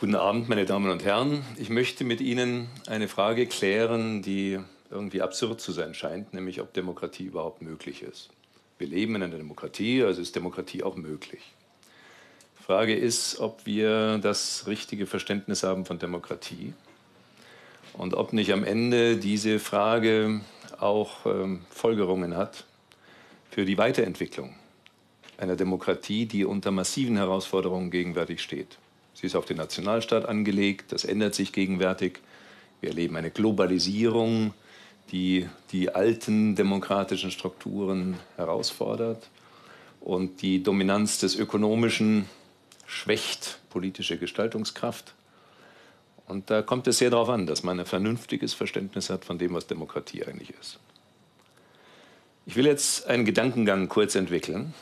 Guten Abend, meine Damen und Herren. Ich möchte mit Ihnen eine Frage klären, die irgendwie absurd zu sein scheint, nämlich ob Demokratie überhaupt möglich ist. Wir leben in einer Demokratie, also ist Demokratie auch möglich. Die Frage ist, ob wir das richtige Verständnis haben von Demokratie und ob nicht am Ende diese Frage auch ähm, Folgerungen hat für die Weiterentwicklung einer Demokratie, die unter massiven Herausforderungen gegenwärtig steht. Sie ist auf den Nationalstaat angelegt, das ändert sich gegenwärtig. Wir erleben eine Globalisierung, die die alten demokratischen Strukturen herausfordert und die Dominanz des Ökonomischen schwächt politische Gestaltungskraft. Und da kommt es sehr darauf an, dass man ein vernünftiges Verständnis hat von dem, was Demokratie eigentlich ist. Ich will jetzt einen Gedankengang kurz entwickeln,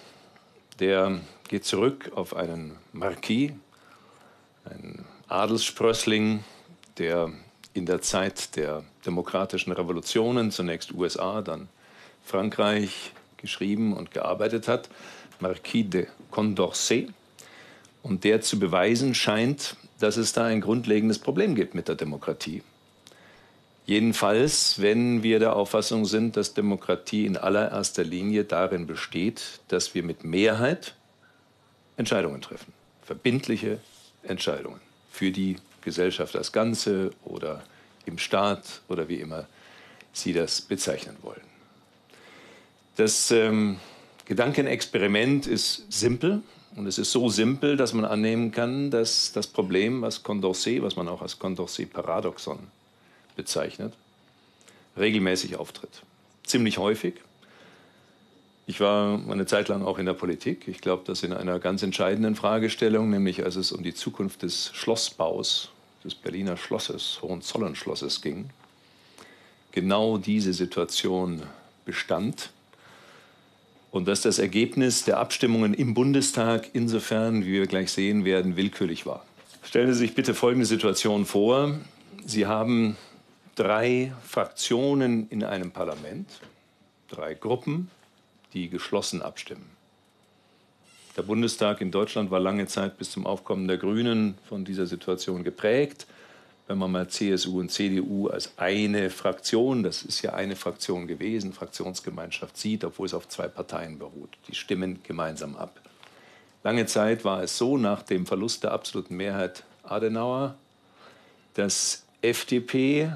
der geht zurück auf einen Marquis, einen Adelssprössling, der in der Zeit der demokratischen Revolutionen, zunächst USA, dann Frankreich, geschrieben und gearbeitet hat, Marquis de Condorcet, und der zu beweisen scheint, dass es da ein grundlegendes Problem gibt mit der Demokratie. Jedenfalls, wenn wir der Auffassung sind, dass Demokratie in allererster Linie darin besteht, dass wir mit Mehrheit Entscheidungen treffen, verbindliche Entscheidungen für die Gesellschaft als Ganze oder im Staat oder wie immer Sie das bezeichnen wollen. Das ähm, Gedankenexperiment ist simpel und es ist so simpel, dass man annehmen kann, dass das Problem, was Condorcet, was man auch als Condorcet-Paradoxon bezeichnet, regelmäßig auftritt. Ziemlich häufig. Ich war eine Zeit lang auch in der Politik. Ich glaube, dass in einer ganz entscheidenden Fragestellung, nämlich als es um die Zukunft des Schlossbaus des Berliner Schlosses, Hohenzollern-Schlosses ging, genau diese Situation bestand und dass das Ergebnis der Abstimmungen im Bundestag insofern, wie wir gleich sehen werden, willkürlich war. Stellen Sie sich bitte folgende Situation vor. Sie haben drei Fraktionen in einem Parlament, drei Gruppen, die geschlossen abstimmen. Der Bundestag in Deutschland war lange Zeit bis zum Aufkommen der Grünen von dieser Situation geprägt. Wenn man mal CSU und CDU als eine Fraktion, das ist ja eine Fraktion gewesen, Fraktionsgemeinschaft sieht, obwohl es auf zwei Parteien beruht. Die stimmen gemeinsam ab. Lange Zeit war es so, nach dem Verlust der absoluten Mehrheit Adenauer, dass FDP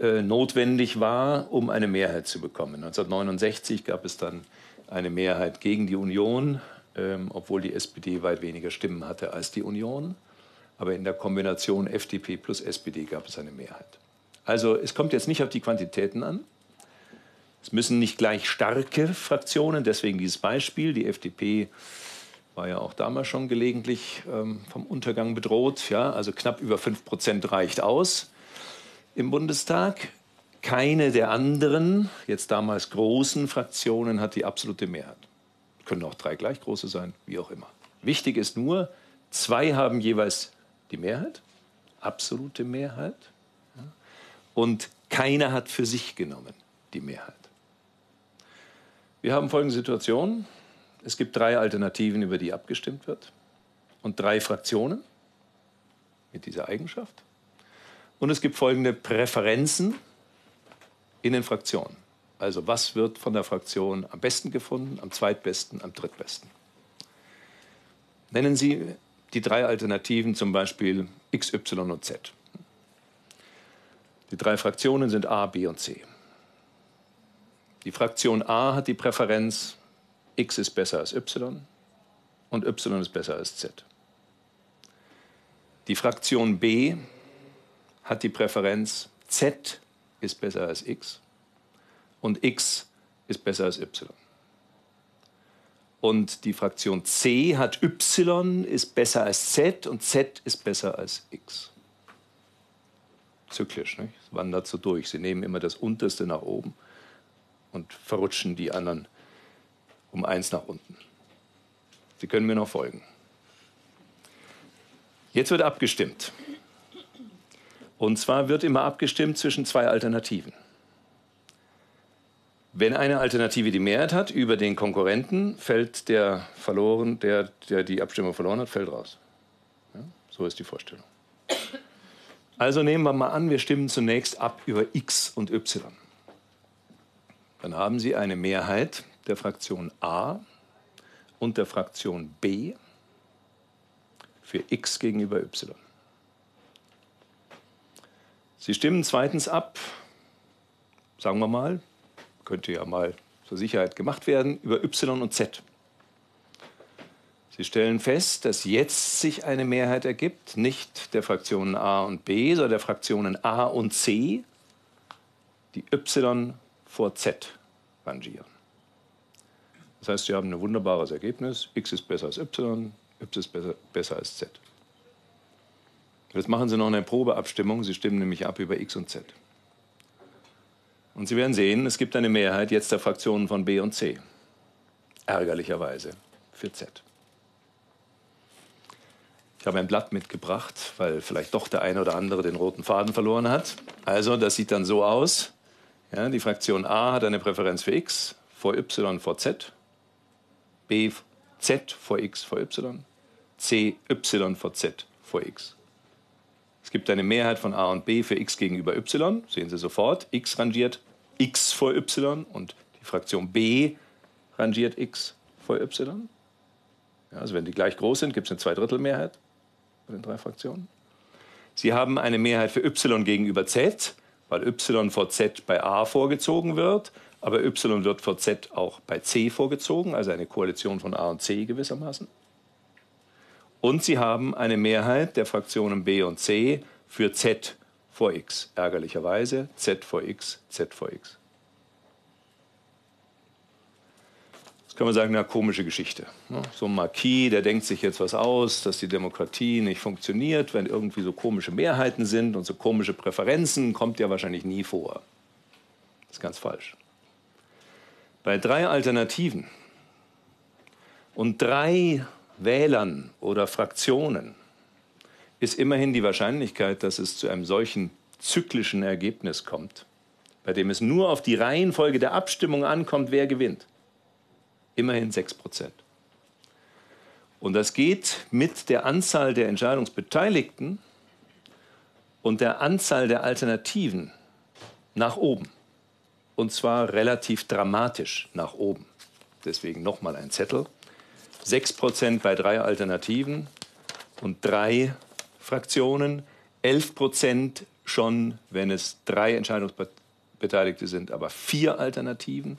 äh, notwendig war, um eine Mehrheit zu bekommen. 1969 gab es dann eine Mehrheit gegen die Union, ähm, obwohl die SPD weit weniger Stimmen hatte als die Union. Aber in der Kombination FDP plus SPD gab es eine Mehrheit. Also es kommt jetzt nicht auf die Quantitäten an. Es müssen nicht gleich starke Fraktionen, deswegen dieses Beispiel. Die FDP war ja auch damals schon gelegentlich ähm, vom Untergang bedroht. Ja, also knapp über 5 Prozent reicht aus im Bundestag. Keine der anderen, jetzt damals großen Fraktionen, hat die absolute Mehrheit. Können auch drei gleich große sein, wie auch immer. Wichtig ist nur, zwei haben jeweils die Mehrheit, absolute Mehrheit, und keiner hat für sich genommen die Mehrheit. Wir haben folgende Situation. Es gibt drei Alternativen, über die abgestimmt wird, und drei Fraktionen mit dieser Eigenschaft. Und es gibt folgende Präferenzen in den Fraktionen. Also was wird von der Fraktion am besten gefunden, am zweitbesten, am drittbesten? Nennen Sie die drei Alternativen zum Beispiel X, Y und Z. Die drei Fraktionen sind A, B und C. Die Fraktion A hat die Präferenz, X ist besser als Y und Y ist besser als Z. Die Fraktion B hat die Präferenz, Z ist besser als X und x ist besser als y. Und die Fraktion c hat y ist besser als z und z ist besser als x. Zyklisch, nicht? es wandert so durch. Sie nehmen immer das Unterste nach oben und verrutschen die anderen um eins nach unten. Sie können mir noch folgen. Jetzt wird abgestimmt. Und zwar wird immer abgestimmt zwischen zwei Alternativen. Wenn eine Alternative die Mehrheit hat über den Konkurrenten, fällt der verloren, der, der die Abstimmung verloren hat, fällt raus. Ja? So ist die Vorstellung. Also nehmen wir mal an, wir stimmen zunächst ab über x und y. Dann haben Sie eine Mehrheit der Fraktion A und der Fraktion B für x gegenüber y. Sie stimmen zweitens ab, sagen wir mal, könnte ja mal zur Sicherheit gemacht werden, über y und z. Sie stellen fest, dass jetzt sich eine Mehrheit ergibt, nicht der Fraktionen A und B, sondern der Fraktionen A und C, die y vor z rangieren. Das heißt, Sie haben ein wunderbares Ergebnis. x ist besser als y, y ist besser, besser als z. Jetzt machen Sie noch eine Probeabstimmung. Sie stimmen nämlich ab über x und z. Und Sie werden sehen, es gibt eine Mehrheit jetzt der Fraktionen von B und C. Ärgerlicherweise für Z. Ich habe ein Blatt mitgebracht, weil vielleicht doch der eine oder andere den roten Faden verloren hat. Also, das sieht dann so aus. Ja, die Fraktion A hat eine Präferenz für x, vor y vor z. B z vor x vor y. C y vor z vor x. Es gibt eine Mehrheit von A und B für x gegenüber y, sehen Sie sofort. x rangiert x vor y und die Fraktion B rangiert x vor y. Ja, also wenn die gleich groß sind, gibt es eine Zweidrittelmehrheit bei den drei Fraktionen. Sie haben eine Mehrheit für y gegenüber z, weil y vor z bei a vorgezogen wird, aber y wird vor z auch bei c vorgezogen, also eine Koalition von a und c gewissermaßen. Und sie haben eine Mehrheit der Fraktionen b und c für z vor x, ärgerlicherweise z vor x, z vor x. kann man sagen, eine komische Geschichte. So ein Marquis, der denkt sich jetzt was aus, dass die Demokratie nicht funktioniert, wenn irgendwie so komische Mehrheiten sind und so komische Präferenzen, kommt ja wahrscheinlich nie vor. Das ist ganz falsch. Bei drei Alternativen und drei Wählern oder Fraktionen ist immerhin die Wahrscheinlichkeit, dass es zu einem solchen zyklischen Ergebnis kommt, bei dem es nur auf die Reihenfolge der Abstimmung ankommt, wer gewinnt immerhin 6 Prozent. Und das geht mit der Anzahl der Entscheidungsbeteiligten und der Anzahl der Alternativen nach oben. Und zwar relativ dramatisch nach oben. Deswegen nochmal ein Zettel. 6 Prozent bei drei Alternativen und drei Fraktionen. 11 Prozent schon, wenn es drei Entscheidungsbeteiligte sind, aber vier Alternativen.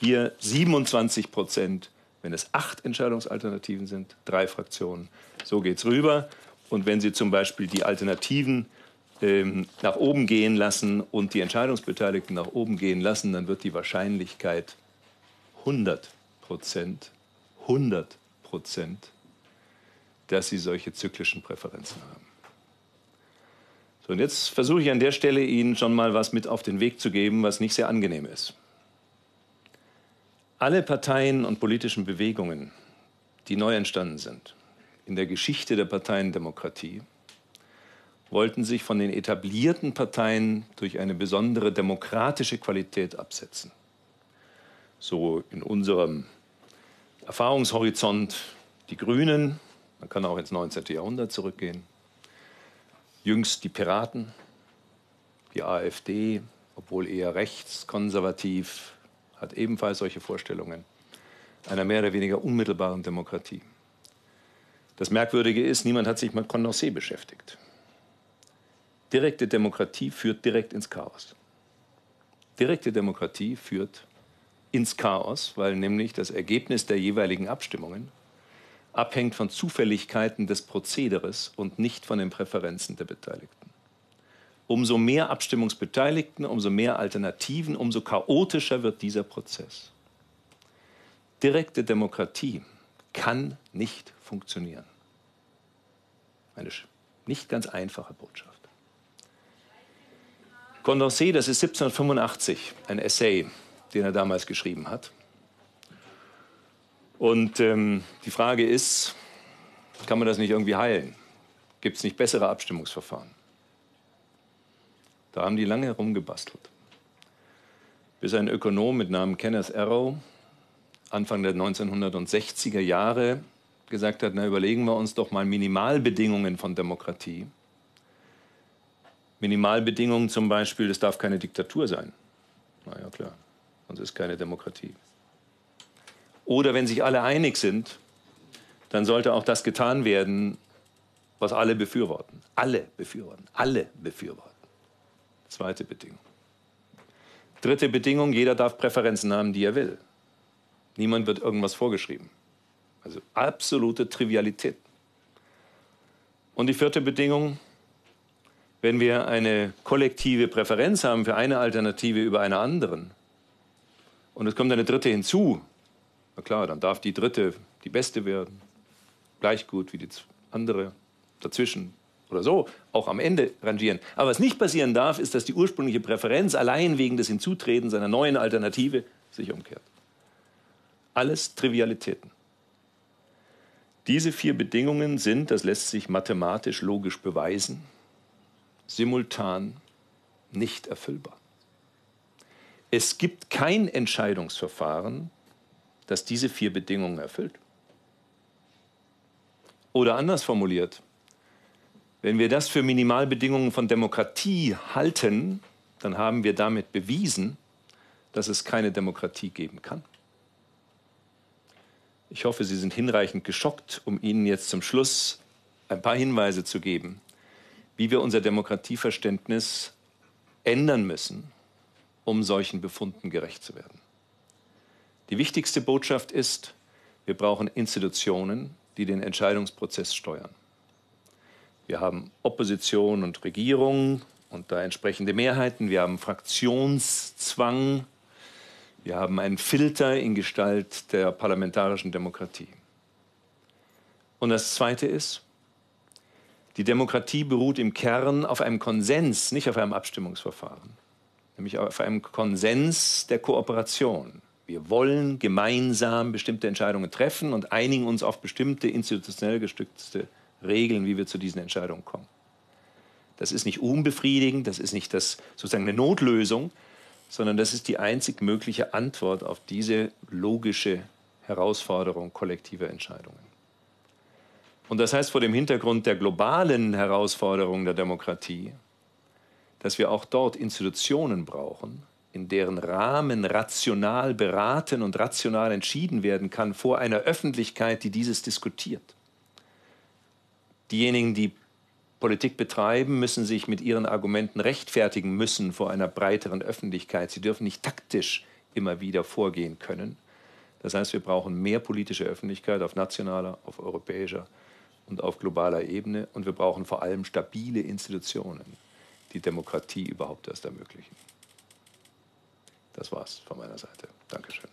Hier 27 Prozent, wenn es acht Entscheidungsalternativen sind, drei Fraktionen. So geht es rüber. Und wenn Sie zum Beispiel die Alternativen ähm, nach oben gehen lassen und die Entscheidungsbeteiligten nach oben gehen lassen, dann wird die Wahrscheinlichkeit 100 Prozent, 100 Prozent, dass Sie solche zyklischen Präferenzen haben. So, und jetzt versuche ich an der Stelle Ihnen schon mal was mit auf den Weg zu geben, was nicht sehr angenehm ist. Alle Parteien und politischen Bewegungen, die neu entstanden sind, in der Geschichte der Parteiendemokratie, wollten sich von den etablierten Parteien durch eine besondere demokratische Qualität absetzen. So in unserem Erfahrungshorizont die Grünen, man kann auch ins 19. Jahrhundert zurückgehen, jüngst die Piraten, die AfD, obwohl eher rechtskonservativ, hat ebenfalls solche Vorstellungen einer mehr oder weniger unmittelbaren Demokratie. Das Merkwürdige ist, niemand hat sich mit Condorcet beschäftigt. Direkte Demokratie führt direkt ins Chaos. Direkte Demokratie führt ins Chaos, weil nämlich das Ergebnis der jeweiligen Abstimmungen abhängt von Zufälligkeiten des Prozederes und nicht von den Präferenzen der Beteiligten umso mehr Abstimmungsbeteiligten, umso mehr Alternativen, umso chaotischer wird dieser Prozess. Direkte Demokratie kann nicht funktionieren. Eine nicht ganz einfache Botschaft. Condorcet, das ist 1785, ein Essay, den er damals geschrieben hat. Und ähm, die Frage ist, kann man das nicht irgendwie heilen? Gibt es nicht bessere Abstimmungsverfahren? Da haben die lange herumgebastelt. Bis ein Ökonom mit Namen Kenneth Arrow Anfang der 1960er Jahre gesagt hat, na überlegen wir uns doch mal Minimalbedingungen von Demokratie. Minimalbedingungen zum Beispiel, es darf keine Diktatur sein. Na ja, klar, sonst ist keine Demokratie. Oder wenn sich alle einig sind, dann sollte auch das getan werden, was alle befürworten. Alle befürworten. Alle befürworten. Zweite Bedingung. Dritte Bedingung, jeder darf Präferenzen haben, die er will. Niemand wird irgendwas vorgeschrieben. Also absolute Trivialität. Und die vierte Bedingung, wenn wir eine kollektive Präferenz haben für eine Alternative über eine anderen und es kommt eine dritte hinzu, na klar, dann darf die dritte die beste werden, gleich gut wie die andere dazwischen oder so, auch am Ende rangieren. Aber was nicht passieren darf, ist, dass die ursprüngliche Präferenz allein wegen des Hinzutretens einer neuen Alternative sich umkehrt. Alles Trivialitäten. Diese vier Bedingungen sind, das lässt sich mathematisch logisch beweisen, simultan nicht erfüllbar. Es gibt kein Entscheidungsverfahren, das diese vier Bedingungen erfüllt. Oder anders formuliert, wenn wir das für Minimalbedingungen von Demokratie halten, dann haben wir damit bewiesen, dass es keine Demokratie geben kann. Ich hoffe, Sie sind hinreichend geschockt, um Ihnen jetzt zum Schluss ein paar Hinweise zu geben, wie wir unser Demokratieverständnis ändern müssen, um solchen Befunden gerecht zu werden. Die wichtigste Botschaft ist, wir brauchen Institutionen, die den Entscheidungsprozess steuern. Wir haben Opposition und Regierung und da entsprechende Mehrheiten. Wir haben Fraktionszwang wir haben einen Filter in Gestalt der parlamentarischen Demokratie. Und das Zweite ist, die Demokratie beruht im Kern auf einem Konsens, nicht auf einem Abstimmungsverfahren, nämlich auf einem Konsens der Kooperation. Wir wollen gemeinsam bestimmte Entscheidungen treffen und einigen uns auf bestimmte institutionell gestützte Regeln, wie wir zu diesen Entscheidungen kommen. Das ist nicht unbefriedigend, das ist nicht das, sozusagen eine Notlösung, sondern das ist die einzig mögliche Antwort auf diese logische Herausforderung kollektiver Entscheidungen. Und das heißt vor dem Hintergrund der globalen Herausforderung der Demokratie, dass wir auch dort Institutionen brauchen, in deren Rahmen rational beraten und rational entschieden werden kann vor einer Öffentlichkeit, die dieses diskutiert. Diejenigen, die Politik betreiben, müssen sich mit ihren Argumenten rechtfertigen müssen vor einer breiteren Öffentlichkeit. Sie dürfen nicht taktisch immer wieder vorgehen können. Das heißt, wir brauchen mehr politische Öffentlichkeit auf nationaler, auf europäischer und auf globaler Ebene. Und wir brauchen vor allem stabile Institutionen, die Demokratie überhaupt erst ermöglichen. Das war's von meiner Seite. Dankeschön.